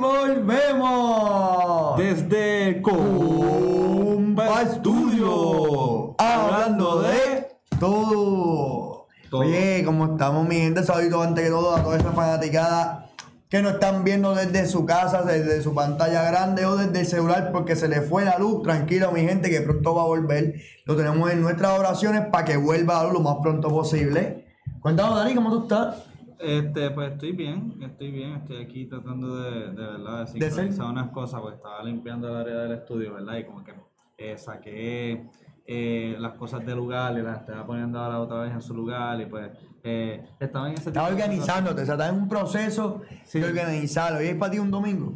volvemos Desde Compa Studio. hablando de todo. Todo. Oye, como estamos, mi gente, saludito antes que todo a toda esa fanaticada que nos están viendo desde su casa, desde su pantalla grande o desde el celular porque se le fue la luz. Tranquilo, mi gente, que pronto va a volver. Lo tenemos en nuestras oraciones para que vuelva la luz lo más pronto posible. Cuéntanos, Dani, ¿cómo tú estás? Este, pues estoy bien, estoy bien, estoy aquí tratando de, de verdad, de De sincronizar unas cosas, porque estaba limpiando el área del estudio, ¿verdad? Y como que eh, saqué eh, las cosas del lugar y las estaba poniendo ahora otra vez en su lugar y pues eh, estaba en ese de organizándote, o sea, estás en un proceso Sí. de organizarlo. ¿Y es para ti un domingo?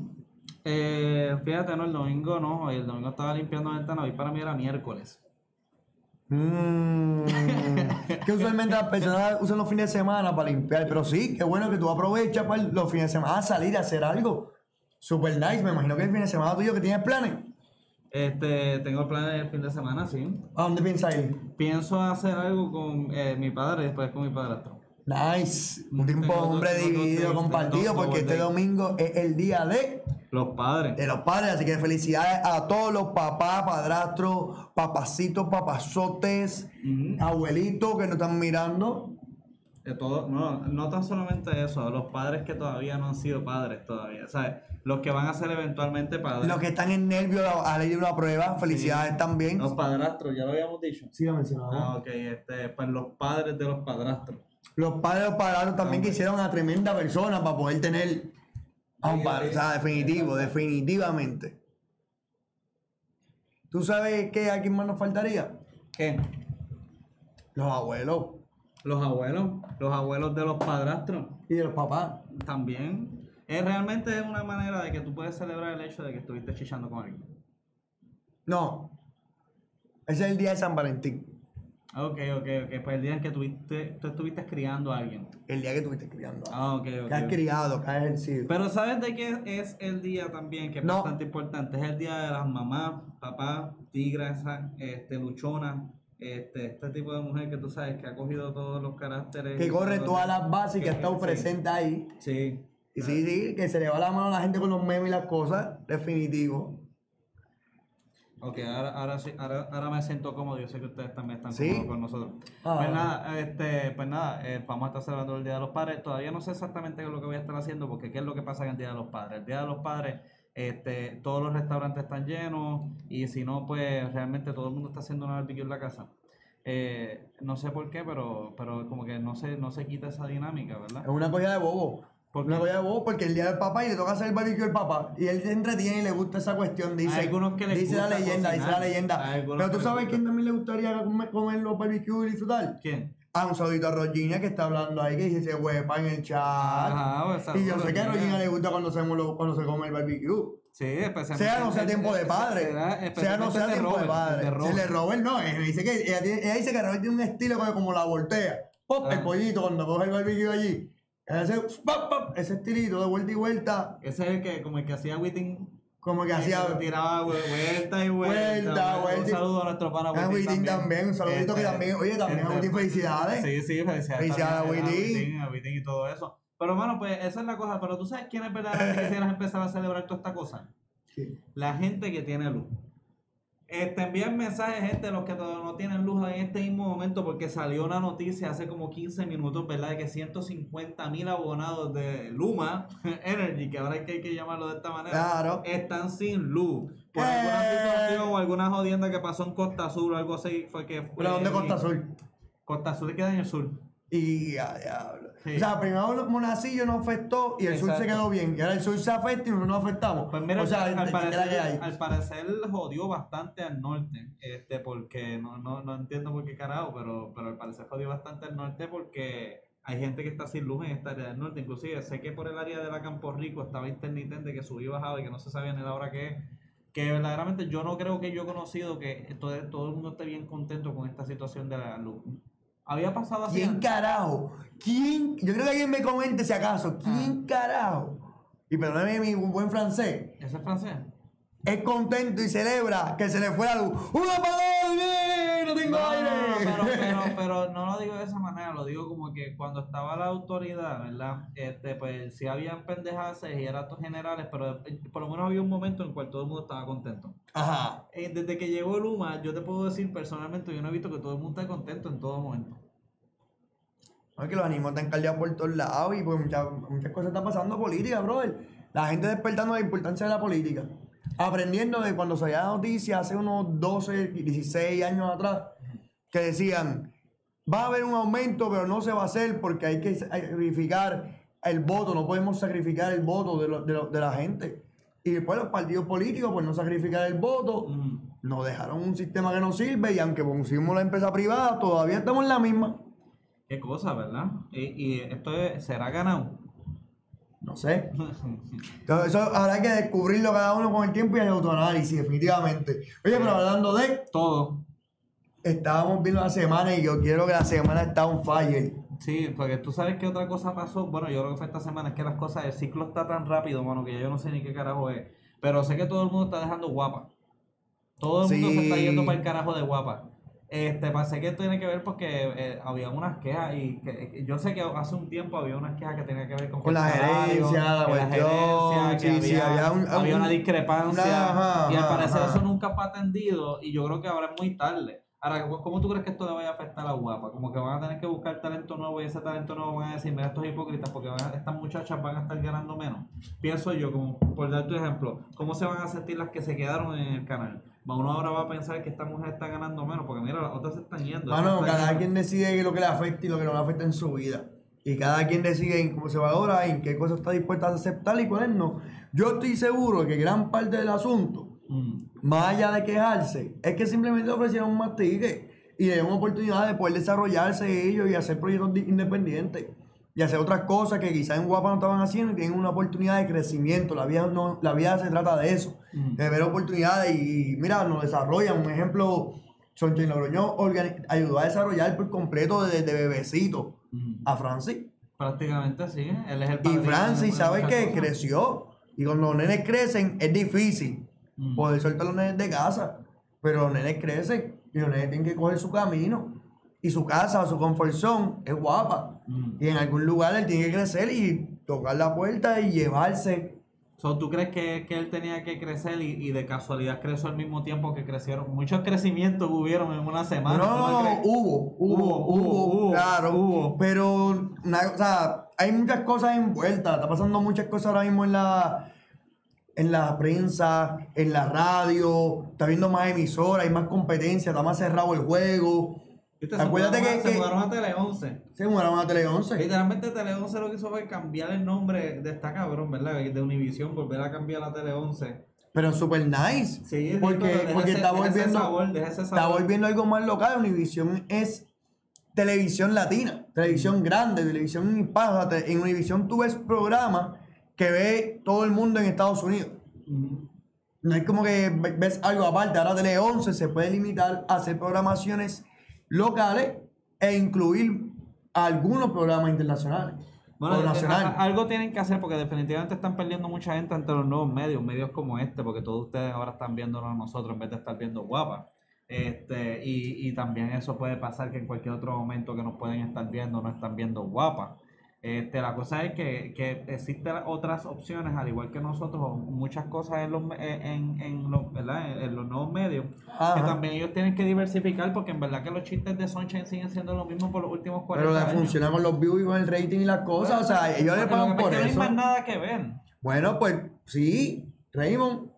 Eh, fíjate, no, el domingo no, el domingo estaba limpiando ventanas, hoy para mí era miércoles. Mm, que usualmente las personas usan los fines de semana para limpiar, pero sí, qué bueno que tú aprovechas para los fines de semana a salir a hacer algo. Super nice, me imagino que el fin de semana tuyo que tienes planes. Este, tengo planes el fin de semana, sí. ¿A dónde piensas ir? Pienso hacer algo con eh, mi padre y después con mi padrastro. Nice, un tiempo Tengo hombre dos dividido, compartido, dos porque este domingo es el día de, Los padres. de los padres, así que felicidades a todos los papás, padrastros, papacitos, papazotes, abuelitos que nos están mirando. De todo, no, no tan solamente eso, los padres que todavía no han sido padres todavía, ¿sabes? Los que van a ser eventualmente padres. Los que están en nervios a la de una prueba, felicidades también. Los padrastros, ya lo habíamos dicho. Sí, lo mencionamos. Ah, ok, este, pues los padres de los padrastros. Los padres de los padrastros también Hombre. quisieron a tremenda persona para poder tener a un padre. O sea, definitivo, definitivamente. ¿Tú sabes qué a quién más nos faltaría? ¿Qué? Los abuelos Los abuelos, los abuelos de los padrastros y de los papás. también. Es realmente una manera de que tú puedes celebrar el hecho de que estuviste chichando con alguien. No. Ese es el día de San Valentín. Ok, ok, ok. Pues el día en que tuviste, tú estuviste criando a alguien. El día que estuviste criando. Ah, ok, ok. que has criado, que has ejercido. Pero ¿sabes de qué es el día también? Que es No. bastante importante. Es el día de las mamás, papás, tigras, este, luchonas, este, este tipo de mujer que tú sabes que ha cogido todos los caracteres. que corre todas las bases y que ha estado sí. presente ahí. Sí. Y sí, sí, que se le va la mano a la gente con los memes y las cosas. Definitivo. Ok, ahora, ahora, sí, ahora, ahora me siento cómodo. Yo sé que ustedes también están ¿Sí? cómodos con nosotros. Ah. Pues nada, este, pues nada, eh, vamos a estar celebrando el Día de los Padres. Todavía no sé exactamente qué es lo que voy a estar haciendo, porque qué es lo que pasa en el Día de los Padres. El Día de los Padres, este, todos los restaurantes están llenos, y si no, pues realmente todo el mundo está haciendo una barbecue en la casa. Eh, no sé por qué, pero, pero como que no se, no se quita esa dinámica, ¿verdad? Es una cosa de bobo. ¿Por una cosa de porque el día del papá y le toca hacer el barbecue al papá. Y él se entretiene y le gusta esa cuestión. Dice, Hay algunos que les dice la leyenda, dice la leyenda. Hay algunos Pero tú que les sabes gusta. quién también le gustaría comer, comer los barbecue y disfrutar. ¿Quién? Ah, un saludito a Regina que está hablando ahí, que dice se huepa en el chat. Ajá, pues, y yo saludos, sé que a. Regina le gusta cuando se, cuando se come el barbecue. Sí, especialmente. Sea no sea tiempo de padre. Sea no sea tiempo de padre. Si le Robert no, ella dice que, ella, tiene- ella dice que Robert tiene un estilo como, como la voltea. Pop, el pollito cuando coge el barbecue allí. Hace pop, pop, ese estilito de vuelta y vuelta. Ese es el que, como el que hacía Whiting. Como que hacía. que tiraba vu- vuelta y vuelta. Vuelta, Un vuelta saludo a nuestro pana A Witin también, un saludito que Este, también, oye, también a este, Witin felicidades. Sí, sí, felicidades. Felicidades a también Witin. A Witin y todo eso. Pero bueno, pues esa es la cosa. Pero tú sabes quién es verdaderamente quisieras empezar a celebrar toda esta cosa. Sí. La gente que tiene luz. Este, envíen mensajes, gente, los que todavía no tienen luz en este mismo momento, porque salió una noticia hace como 15 minutos, ¿verdad? De que 150 mil abonados de Luma Energy, que ahora hay que, hay que llamarlo de esta manera, Claro. están sin luz. Por Eh. alguna situación o alguna jodienda que pasó en Costa Azul o algo así, fue que fue. ¿Pero dónde Costa Azul? Costa Azul queda en el sur. Y a diablo. Sí. O sea, primero los Monacillo no afectó y el sur se quedó bien. Y ahora el sur se afecta y nosotros nos afectamos. Pues mira, o sea, al, ¿qué parecer, al parecer jodió bastante al norte, este, porque no, no, no entiendo por qué carajo, pero, pero al parecer jodió bastante al norte porque hay gente que está sin luz en esta área del norte, inclusive sé que por el área de la Campo Rico estaba intermitente que subía y bajaba y que no se sabía ni la hora que es, que verdaderamente yo no creo que yo he conocido que todo, todo el mundo esté bien contento con esta situación de la luz. Había pasado así. ¿Quién antes? carajo? ¿Quién? Yo creo que alguien me comente si acaso. Ah. ¿Quién carajo? Y perdóname mi buen francés. ¿Ese es francés? es contento y celebra que se le fue la luz. ¡Un apagón! ¡Bien! ¡No tengo No, aire! pero, pero, no lo digo de esa manera, lo digo como que cuando estaba la autoridad, ¿verdad? Este, pues sí habían pendejadas y eratos generales, pero eh, por lo menos había un momento en el cual todo el mundo estaba contento. Ajá. Eh, desde que llegó Luma, yo te puedo decir personalmente, yo no he visto que todo el mundo esté contento en todo momento. No, es que los ánimos están caldeados por todos lados y pues muchas, muchas cosas están pasando política, brother. La gente despertando la importancia de la política. Aprendiendo de cuando salía la noticia hace unos 12, 16 años atrás, que decían, va a haber un aumento, pero no se va a hacer porque hay que sacrificar el voto, no podemos sacrificar el voto de, lo- de lo- de la gente. Y después los partidos políticos, por no sacrificar el voto, Mm. nos dejaron un sistema que no sirve y aunque pusimos la empresa privada, todavía estamos en la misma. Qué cosa, ¿verdad? Y, y esto es- será ganado. No sé. Entonces, eso habrá que descubrirlo cada uno con el tiempo y el autoanálisis, definitivamente. Oye, pero hablando de, Todo. Estábamos viendo la semana y yo quiero que la semana está on fire. Sí, porque tú sabes que otra cosa pasó. Bueno, yo creo que fue esta semana, es que las cosas, el ciclo está tan rápido, mano, que yo no sé ni qué carajo es. Pero sé que todo el mundo está dejando guapa. Todo el mundo se está Sí. yendo para el carajo de guapa. Este, pensé que tiene que ver porque eh, había unas quejas y que, que- yo sé que hace un tiempo había unas quejas que tenían que ver con, Con la gerencia, la cuestión, sí, sí, había, un- había un- una discrepancia una- ajá, y al parecer ajá. eso nunca fue atendido y yo creo que ahora es muy tarde. Ahora, ¿cómo tú crees que esto le vaya a afectar a Guapa? Como que van a tener que buscar talento nuevo y ese talento nuevo van a decir, mira, estos hipócritas, porque van a- estas muchachas van a estar ganando menos. Pienso yo, como por dar tu ejemplo, ¿cómo se van a sentir las que se quedaron en el canal? Va, Uno ahora va a pensar que esta mujer está ganando menos, porque mira, las otras se están yendo. Están cada yendo. quien decide lo que le afecta y lo que no le afecta en su vida. Y cada quien decide en cómo se valora, en qué cosas está dispuesta a aceptar y cuáles no. Yo estoy seguro que gran parte del asunto Mm. Más allá de quejarse, es que simplemente ofrecieron más tickets y le dieron oportunidad de poder desarrollarse ellos y hacer proyectos di- independientes y hacer otras cosas que quizás en Guapa no estaban haciendo y tienen una oportunidad de crecimiento. La vida, no, la vida se trata de eso, Mm. de ver oportunidades y, mira, nos desarrollan. Un ejemplo, Sonchen Logroño ayudó a desarrollar por completo desde bebecito Mm. a Francis. Prácticamente sí, él es el Y Francis, ¿sabes qué? Creció. Y cuando los nenes crecen, es difícil Mm. poder soltar a los nenes de casa. Pero los nenes crecen y los nenes tienen que coger su camino. Y su casa, su confort zone es guapa. Mm. Y en algún lugar él tiene que crecer y tocar la puerta y llevarse. So, ¿Tú crees que, que él tenía que crecer y, y de casualidad creció al mismo tiempo que crecieron? Muchos crecimientos hubieron en una semana. no, ¿tú no, no, hubo, hubo, Hubo, hubo, hubo, hubo, claro. hubo. Pero, una- o sea, hay muchas cosas envueltas. Está pasando muchas cosas ahora mismo en la, en la prensa, en la radio. Está viendo más emisoras, hay más competencia, está más cerrado el juego. ¿Viste? Se Acuérdate mudaron que- se mudaron a Tele 11. Se mudaron a Tele 11. Literalmente Tele 11 lo que hizo fue cambiar el nombre de esta cabrón, ¿verdad? De Univision, volver a cambiar a Tele 11. Pero super nice. Sí, sí, porque deja porque ese- está volviendo, sabor, está volviendo algo más local. Univision es televisión latina, televisión grande, televisión hispana. En Univision tú ves programas que ve todo el mundo en Estados Unidos. No es como que ve- ves algo aparte. Ahora Tele 11 se puede limitar a hacer programaciones locales e incluir algunos programas internacionales Bueno, eh, nacionales. algo tienen que hacer porque definitivamente están perdiendo mucha gente ante los nuevos medios, medios como este, porque todos ustedes ahora están viéndonos a nosotros en vez de estar viendo guapa. Este, y, y también eso puede pasar que en cualquier otro momento que nos pueden estar viendo no están viendo guapa. Este, la cosa es que, que existen otras opciones, al igual que nosotros, muchas cosas en los, me- en, en los, ¿verdad? en, los nuevos medios, que Ajá. también ellos tienen que diversificar, porque en verdad que los chistes de Sunshine siguen siendo lo mismo por los últimos 40 Pero le años. con los views y con el rating y las cosas. O sea, ellos le pagan que por que eso. No hay más nada que ver. Bueno, pues sí, Raymond.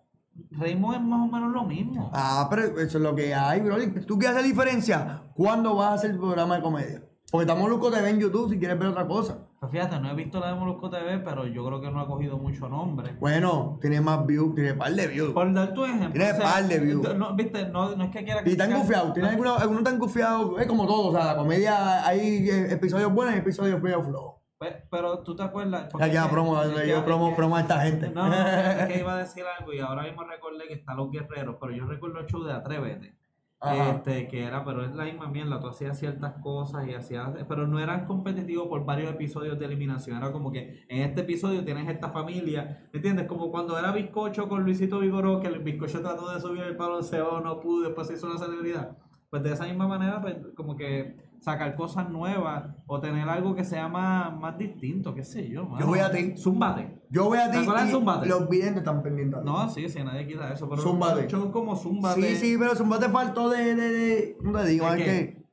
Raymond es más o menos lo mismo. Ah, pero eso es lo que hay, bro. ¿Tú qué haces diferencia? ¿Cuándo vas a hacer el programa de comedia? Porque estamos Luco TV en YouTube si quieres ver otra cosa. Pues fíjate, no he visto la de Molusco TV, pero yo creo que no ha cogido mucho nombre. Bueno, tiene más views, tiene par de views. Por dar tu ejemplo. Tiene par de views. No, viste, no, no es que quiera Y están criticar- gufiados, tiene no, algunos, tan gufiados, es como todo, o sea, la comedia hay eh, episodios buenos y episodios medio flojos. pe- Pero tú te acuerdas. porque Ya, que- promo, que- yo promo, que- promo a esta gente. No, no, es que iba a decir algo y ahora mismo recordé que están los guerreros, pero yo recuerdo el show de Atrévete. Este, que era, pero es la misma mierda, tú hacías ciertas cosas y hacías, pero no eran competitivos por varios episodios de eliminación, era como que en este episodio tienes esta familia, ¿entiendes? Como cuando era Bizcocho con Luisito Vigoró, que el Bizcocho trató de subir el balonceo, no pudo, después se hizo una celebridad. Pues de esa misma manera, pues como que sacar cosas nuevas o tener algo que sea más, más distinto, qué sé yo. mano. voy a ti. Zúmbate. Yo voy a ti ¿Te Zúmbate? los videntes están pendientes. No, sí, sí, nadie quita eso, pero Zúmbate. un show como Zúmbate. Sí, sí, pero Zumbate faltó de, de, de, ¿cómo te digo? ¿De Es que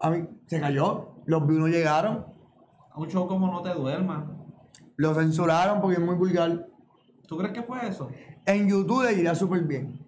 a mí se cayó, los views no llegaron, Un show como No Te Duermas. lo censuraron porque es muy vulgar. ¿Tú crees que fue eso? En YouTube le iría súper bien.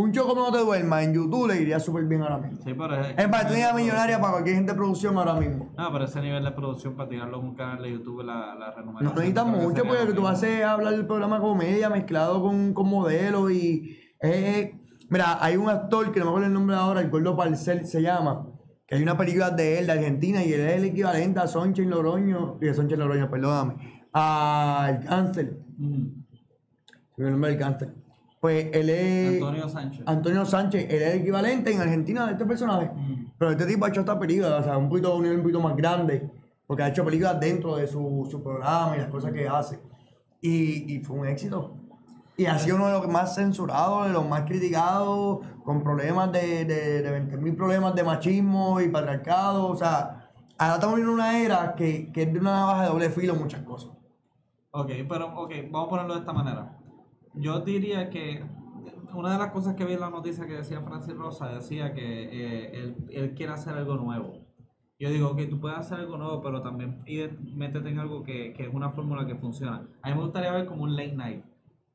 Un show como no te duermas, en YouTube le iría súper bien ahora mismo. Sí, pero es... Es para tener millonaria para cualquier gente de producción ahora mismo. No, pero ese nivel de producción para tirarlo en un canal de YouTube, la, la remuneración. No necesitas mucho porque lo tú haces hablar del programa comedia mezclado con, con modelos y... eh, mira, hay un actor que no me acuerdo el nombre ahora, el Gordo Parcel se llama, que hay una película de él, de Argentina, y él es el equivalente a Sonchen Loroño, y a Sonchen Loroño, perdóname, al cáncer, Mm. el nombre del cáncer. Pues él es... Antonio Sánchez. Antonio Sánchez, él es el equivalente en Argentina de este personaje. Mm. Pero este tipo ha hecho esta película, o sea, un poquito, un nivel un poquito más grande, porque ha hecho películas dentro de su, su programa y las cosas que hace. Y, y fue un éxito. Y ha sido uno de los más censurados, de los más criticados, con problemas de, de, de 20.000 problemas de machismo y patriarcado. O sea, ahora estamos viviendo una era que, que es de una navaja de doble filo muchas cosas. Ok, pero ok, vamos a ponerlo de esta manera. Yo diría que una de las cosas que vi en la noticia que decía Francis Rosa decía que eh, él, él quiere hacer algo nuevo. Yo digo que tú puedes hacer algo nuevo, pero también métete en algo que, que es una fórmula que funciona. A mí me gustaría ver como un late night,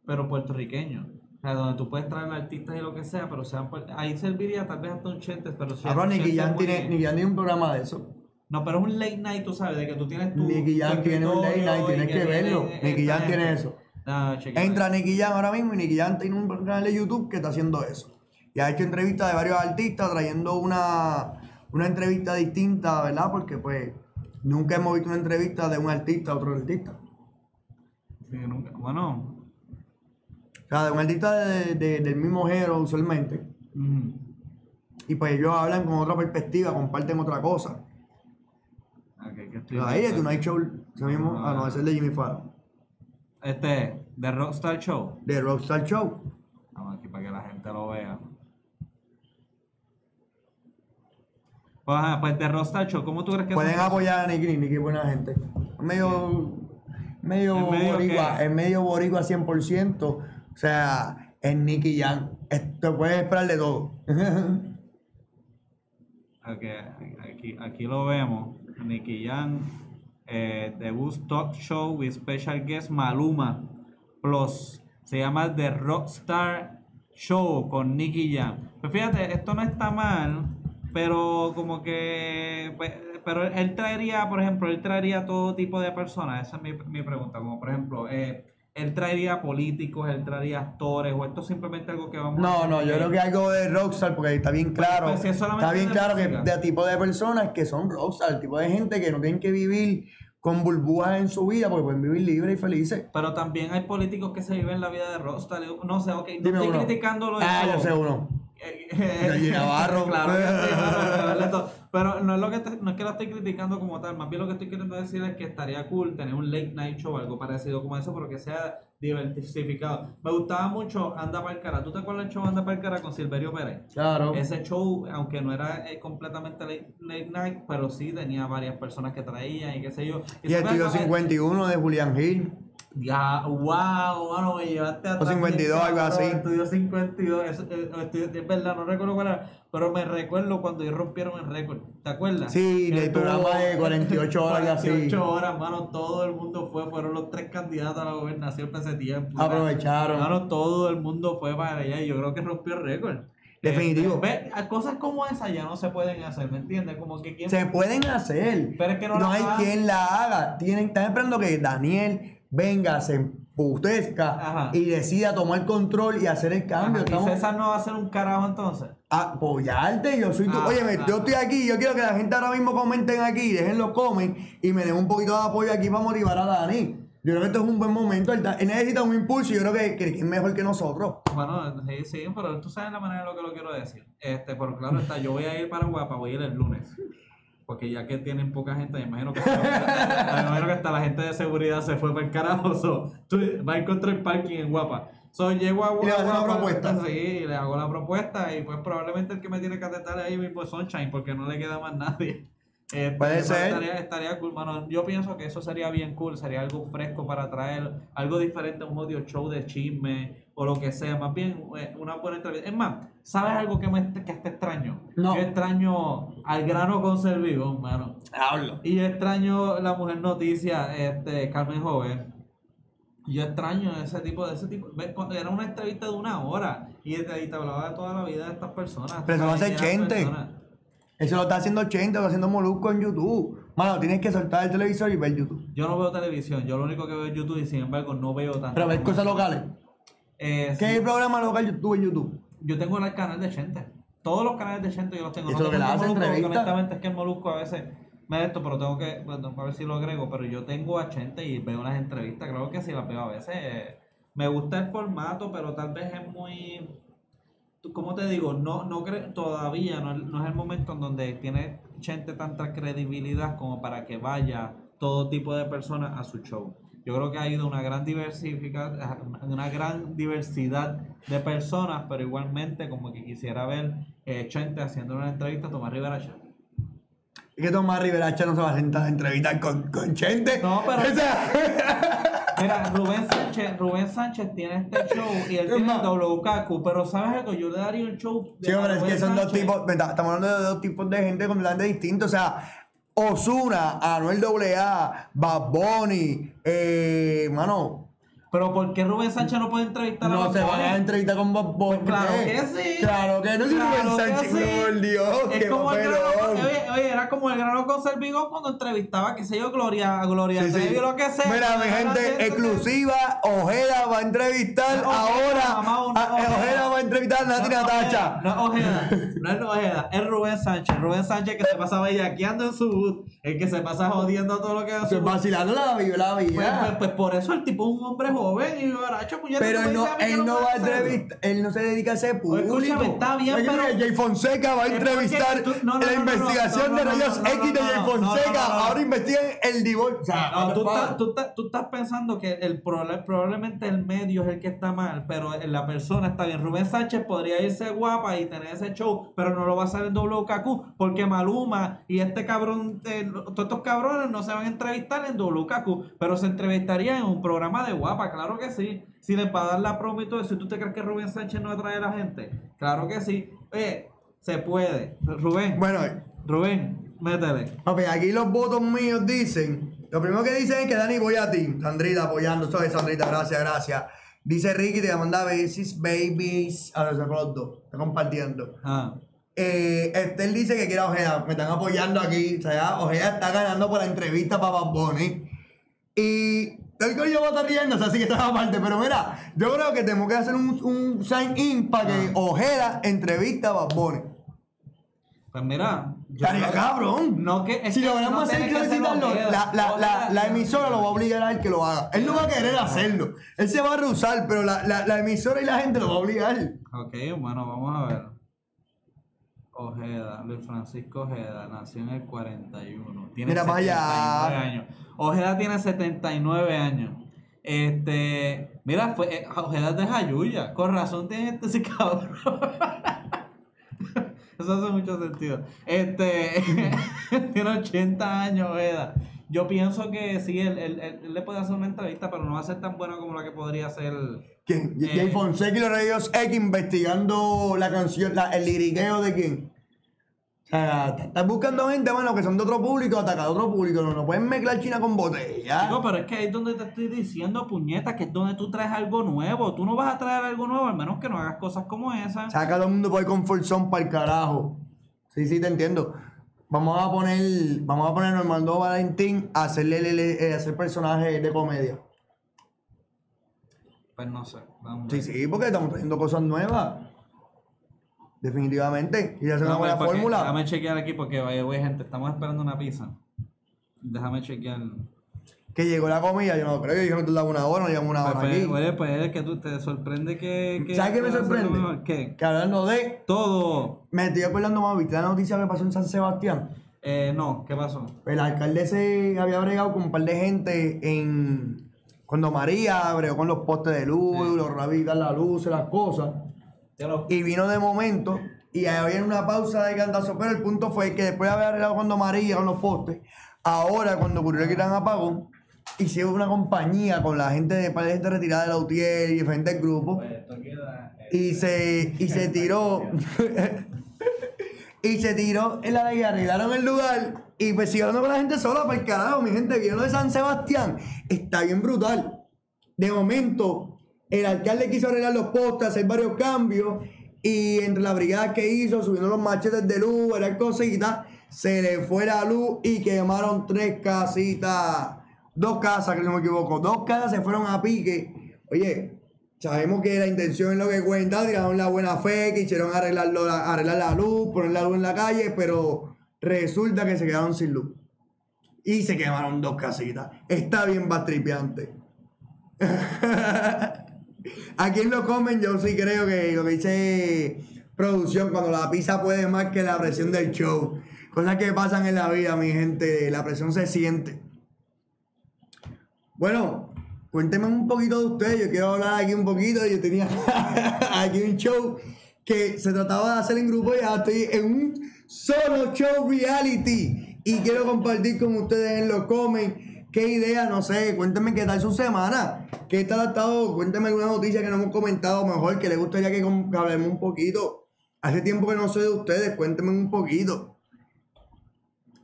pero puertorriqueño. O sea, donde tú puedes traer artistas y lo que sea, pero sean ahí serviría tal vez hasta un chentes, pero si Ahora un Nicky Jam tiene, tiene un programa de eso. No, pero es un late night, tú sabes, de que tú tienes tu. Nicky Jam tiene un late night, tienes que verlo. Nicky Jam tiene eso. Ah. Entra Nicky Jam ahora mismo y Nicky Jam tiene un canal de YouTube que está haciendo eso. Y ha hecho entrevistas de varios artistas trayendo una, una entrevista distinta, ¿verdad? Porque pues nunca hemos visto una entrevista de un artista a otro artista. Sí, nunca- Bueno. O sea, de un artista de- de- del mismo género usualmente. Y pues ellos hablan con otra perspectiva, comparten otra cosa. Ok, que estoy Pero ahí de pensando. Tonight Show, mismo, ah no, es el de Jimmy Fallon. Este, The Rockstar Show. De Rockstar Show. Vamos aquí para que la gente lo vea. Pues, ajá, pues The Rockstar Show, ¿cómo tú crees que Pueden son- apoyar a Nicky, Nicky buena gente. Medio, medio ¿Es medio boricua, es medio boricua 100%. O sea, es Nicky Jam. Esto puedes esperar de todo. Ok, aquí, aquí lo vemos. Nicky Jam, eh, debut talk show with special guest Maluma Plus. Se llama The Rockstar Show con Nicky Jam. Pues fíjate, esto no está mal, pero como que. pues, pero él traería, por ejemplo, él traería todo tipo de personas. Esa es mi, mi pregunta. Como por ejemplo, eh, él traería políticos, él traería actores, o esto es simplemente algo que vamos a No, no, yo creo que algo de Rockstar, porque está bien claro. pues, si es solamente está bien claro que de tipo de personas que son Rockstar, el tipo de gente que no tienen que vivir con burbujas en su vida, porque pueden vivir libres y felices. Pero también hay políticos que se viven la vida de Rockstar. No sé, ok, no Dime estoy uno. criticándolo Ah, yo sé uno. Eh, Navarro. claro que sí, claro, claro, todo. Pero no es, lo que te- no es que lo estoy criticando como tal, más bien lo que estoy queriendo decir es que estaría cool tener un late night show, algo parecido como eso, pero que sea diversificado. Me gustaba mucho Anda Pa'l Cara. ¿Tú te acuerdas del show Anda Pa'l Cara con Silverio Pérez? Claro. Ese show, aunque no era eh, completamente late, late night, pero sí tenía varias personas que traían y qué sé yo. Y el sabes Estudio que- 51 de Julian Hill. Ya, wow, mano, me llevaste a O 52, algo así. Estudio 52, eso, eh, estudio- es verdad, no recuerdo cuál era, pero me recuerdo cuando ellos rompieron el récord, ¿te acuerdas? Sí, del programa de 48 horas, algo así. 48 horas, mano, todo el mundo fue, fueron los tres candidatos a la gobernación para ese tiempo. Aprovecharon. Mano, todo el mundo fue para allá y yo creo que rompió el récord. Definitivo. Ve, a cosas como esas ya no se pueden hacer, ¿me entiendes? Como que quién... Se pueden hacer. Pero es que no no hay quien la haga. Tienen, están esperando que Daniel venga, se emputezca Ajá. y decida tomar control y hacer el cambio. Ajá, ¿Y César no va a hacer un carajo entonces? apoyarte. Yo soy tu. Ah, Oye, ah, yo estoy aquí. Yo quiero que la gente ahora mismo comenten aquí, dejen los comen y me den un poquito de apoyo aquí para motivar a Dani. Yo creo que esto es un buen momento. Él, necesita un impulso y yo creo que, que es mejor que nosotros. Bueno, sí, sí, pero tú sabes la manera de lo que lo quiero decir. Este, pero claro está, yo voy a ir para Guapa, voy a ir el lunes. Porque ya que tienen poca gente, me imagino que, me imagino que hasta la gente de seguridad se fue para el carajo. So, tú vas a encontrar parking en Guapa. So, llego a Y le a hacer una Guapa, propuesta. Sí, le hago la propuesta y pues probablemente el que me tiene que atender ahí mismo Sunshine porque no le queda más nadie. Este, Puede pero ser. Estaría, estaría cool, mano. Yo pienso que eso sería bien cool, sería algo fresco para traer, algo diferente, un audio show de chisme o lo que sea. Más bien eh, una buena entrevista. Es más, ¿sabes algo que, me, que está extraño? No. Yo extraño al grano con Servigo, mano. Hablo. Y yo extraño la mujer noticia, este, Carmen Joven. Yo extraño ese tipo de ese tipo. cuando Era una entrevista de una hora y te, y te hablaba de toda la vida de estas personas. Pero eso lo hace personas- Eso lo está haciendo Chente, lo está haciendo Molusco en YouTube. Mano, tienes que soltar el televisor y ver YouTube. Yo no veo televisión, yo lo único que veo es YouTube y sin embargo no veo tanto. Pero ver cosas locales. Eh, ¿Qué sí, programa local YouTube en YouTube? Yo tengo el canal de Chente. Todos los canales de Chente yo los tengo. Eso No que tengo el de hace Molusco, honestamente es que el Molusco a veces me da esto, pero tengo que, bueno, a ver si lo agrego. Pero yo tengo a Chente y veo las entrevistas, creo que sí las veo a veces. eh, Me gusta el formato, pero tal vez es muy... tú- ¿Cómo te digo? No, no cre- todavía no, no es el momento en donde tiene Chente tanta credibilidad como para que vaya todo tipo de personas a su show. Yo creo que ha ido una gran diversifica- una gran diversidad de personas, pero igualmente como que quisiera ver eh, Chente haciendo una entrevista a Tomás Rivera. Es que Tomás Riveracha no se va a sentar a entrevistar con, con Chente. No, pero- O sea, Mira, Rubén Sánchez, Rubén Sánchez tiene este show y él Es tiene más- el WKQ, pero ¿sabes algo? Yo le daría un show de Sí, hombre, es que son dos tipos, estamos hablando de dos tipos de gente completamente distintos. O sea, Osuna, Anuel AA, Bad Bunny, eh, mano, Pero ¿por qué Rubén Sánchez no puede entrevistar a no Bad se Bunny? van a entrevistar con Bad Bunny. Pues claro ¿qué? que sí. Claro que no, si Claro Rubén Sánchez, sí. por Dios, Es qué como el grano, oye, oye, era como el grano con Servigo cuando entrevistaba, qué sé yo, Gloria, Gloria Sí, sí. Trevi o lo que sea. Mira, mi gente, exclusiva, Ojeda va a entrevistar No, ahora. mamá, a- eh, Ojeda. Ojeda va a entrevistar a Nati No, Natacha. No Ojeda, no es Ojeda, es Rubén Sánchez. Rubén Sánchez que se pasa bellaqueando en su boot, el que se pasa jodiendo todo lo que hace. Se vacilando la vida, la Pues, pues, vida. pues por eso el tipo es un hombre joven y baracho, puñeta, Pero él no, él va a entrevistar, él no se dedica a ese público. escúchame, está bien, Oye, pero- Jay Fonseca va a entrevistar la investigación de rayos X de Jay Fonseca. no, no, no. Ahora investigan el divorcio. Tú, estás, tú, estás, tú estás pensando que el probablemente el medio es el que está mal, pero la persona está bien. Rubén Sánchez podría irse guapa y tener ese show, pero no lo va a hacer en WKQ, porque Maluma y este cabrón, eh, todos estos cabrones no se van a entrevistar en WKQ, pero se entrevistarían en un programa de guapa, claro que sí. Si les va a dar la promo y todo eso, ¿tú te crees que Rubén Sánchez no atrae a la gente? Claro que sí. Oye, se puede. Rubén, Bueno, Rubén, métele. papi, aquí los votos míos dicen. Lo primero que dicen es que Dani voy a ti. Sandrita apoyando. ¿Sabes, Sandrita? Gracias, gracias. Dice Ricky, te manda Babies, Babies. A ver, se fue los dos. Está compartiendo. Ah. Eh, Estel dice que quiere a Ojeda. Me están apoyando aquí. O sea, Ojeda está ganando por la entrevista para Bad Bunny. Y el corillo va a estar riendo, o sea, sí que está aparte. Pero mira, yo creo que tenemos que hacer un, un sign-in para que Ojeda entrevista a Bad Bunny. Pues mira, yo Estaría cabrón. No que Si lo vamos a hacer que la, la, la, la emisora lo va a obligar a él que lo haga. Él no va a querer hacerlo. Él se va a rehusar, pero la, la, la emisora y la gente lo va a obligar. Ok, bueno, vamos a ver. Ojeda, Luis Francisco Ojeda, nació en el 41. Tiene Mira para allá. 79 años. Ojeda tiene 79 años. Este, mira, fue, eh, Ojeda es de Jayuya. Con razón tiene este ese cabrón. Eso hace mucho sentido. Este, tiene 80 años Ojeda. Yo pienso que sí, él, él- él- él le puede hacer una entrevista, pero no va a ser tan buena como la que podría ser. ¿Quién? Eh. Jay Fonseca y los Reyes X investigando la canción, la- el liriqueo de quién. O sea, estás buscando gente, mano, que son de otro público, atacar a otro público. No, no pueden mezclar China con botella. Chico, pero es que ahí es donde te estoy diciendo, puñeta, que es donde tú traes algo nuevo. Tú no vas a traer algo nuevo, al menos que no hagas cosas como esa. Saca a todo el mundo por el comfort zone para el carajo. Sí, sí, te entiendo. Vamos a poner, vamos a poner a Normando Valentín a hacerle, le- le- eh, hacer personaje de comedia. Pues no sé. Vamos a Sí, sí, porque estamos trayendo cosas nuevas. Definitivamente. Y hacer una Déjame- buena porque- fórmula. Déjame chequear aquí porque, vaya, güey, gente, estamos esperando una pizza. Déjame chequear. Que llegó la comida, yo no creo, yo dije que tú dabas una hora, no llevamos una hora Pues, aquí. pues, oye, pues es que tú te sorprende que. que ¿Sabes qué me que sorprende? ¿Qué? Que hablando de, Todo. me estoy acordando más, ¿viste la noticia que pasó en San Sebastián? Eh, no, ¿qué pasó? El alcalde se había bregado con un par de gente en... Cuando María bregó con los postes de luz, Sí. los rabitas, las luces, las cosas. Lo- Y vino de momento y había una pausa de cantazo. Pero el punto fue que después de haber arreglado cuando María con los postes, ahora cuando ocurrió el gran apagón, hicieron una compañía con la gente de par de gente retirada de la UTIER y diferentes grupos. Pues eh, Y se, y se tiró. y se tiró en la y arreglaron el lugar. Y pues siguieron con la gente sola, para el carajo, mi gente. Vieron de San Sebastián. Está bien brutal. De momento, el alcalde quiso arreglar los postes, hacer varios cambios. Y entre la brigada que hizo, subiendo los machetes de luz, varias cositas, se le fue la luz y quemaron tres casitas. Dos casas, que no me equivoco. Dos casas se fueron a pique. Oye, sabemos que la intención es lo que cuenta, tiraron la buena fe, que hicieron arreglarlo, arreglar la luz, poner la luz en la calle, pero resulta que se quedaron sin luz. Y se quemaron dos casitas. Está bien bastripeante. Aquí en lo comen, yo sí creo que lo que dice producción, cuando la pizza puede más que la presión del show. Cosas que pasan en la vida, mi gente. La presión se siente. Bueno, cuéntenme un poquito de ustedes. Yo quiero hablar aquí un poquito. Yo tenía aquí un show que se trataba de hacer en grupo y ahora estoy en un solo show reality. Y quiero compartir con ustedes en los comments qué idea, no sé, cuéntenme qué tal su semana, qué tal ha estado, cuéntenme alguna noticia que no hemos comentado mejor, que les gustaría que, que hablemos un poquito. Hace tiempo que no sé de ustedes, cuéntenme un poquito.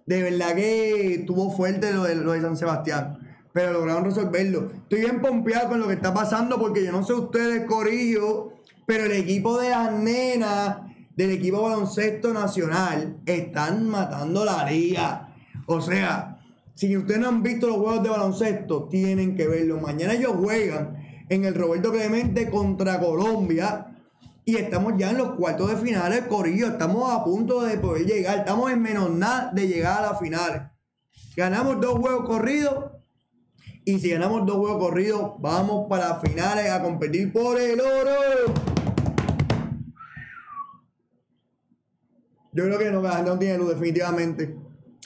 De verdad que estuvo fuerte lo de, lo de San Sebastián. Pero lograron resolverlo. Estoy bien pompeado con lo que está pasando porque yo no sé ustedes, Corillo, pero el equipo de las nenas del equipo baloncesto nacional están matando la liga. O sea, si ustedes no han visto los juegos de baloncesto, tienen que verlo. Mañana ellos juegan en el Roberto Clemente contra Colombia. Y estamos ya en los cuartos de finales, Corillo. Estamos a punto de poder llegar. Estamos en menos nada de llegar a las finales. Ganamos dos juegos corridos. Y si ganamos dos juegos corridos, vamos para finales a competir por el oro. Yo creo que no, no tiene luz, definitivamente.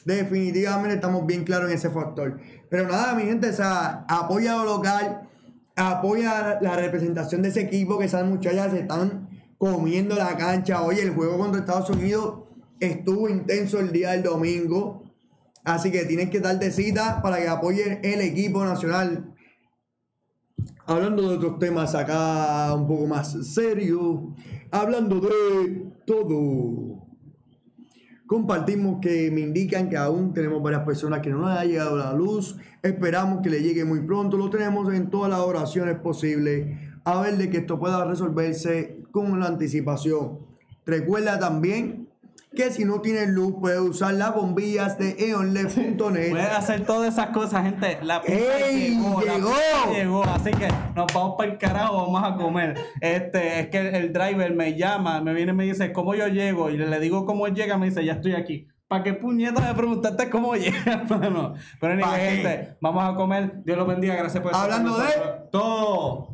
Definitivamente estamos bien claros en ese factor. Pero nada, mi gente, o apoya lo local, apoya la representación de ese equipo, que esas muchachas se están comiendo la cancha. Oye, el juego contra Estados Unidos estuvo intenso el día del domingo. Así que tienen que darte cita para que apoyen el equipo nacional. Hablando de otros temas acá un poco más serio, hablando de todo. Compartimos que me indican que aún tenemos varias personas que no les ha llegado la luz. Esperamos que le llegue muy pronto. Lo tenemos en todas las oraciones posibles. A ver de que esto pueda resolverse con la anticipación. Recuerda también que si no tienes luz puedes usar las bombillas de eonled.net. Puedes hacer todas esas cosas, gente. La ¡Ey! llegó, la ¡Llegó! llegó. Así que nos vamos para el carajo, vamos a comer. Este, es que el, el driver me llama, me viene y me dice cómo yo llego. Y le digo cómo él llega, me dice, ya estoy aquí. ¿Para qué puñeta me preguntaste cómo llega? Pero ¿Pa' anyway, qué? gente, vamos a comer. Dios los bendiga, gracias por estar Hablando de- todo.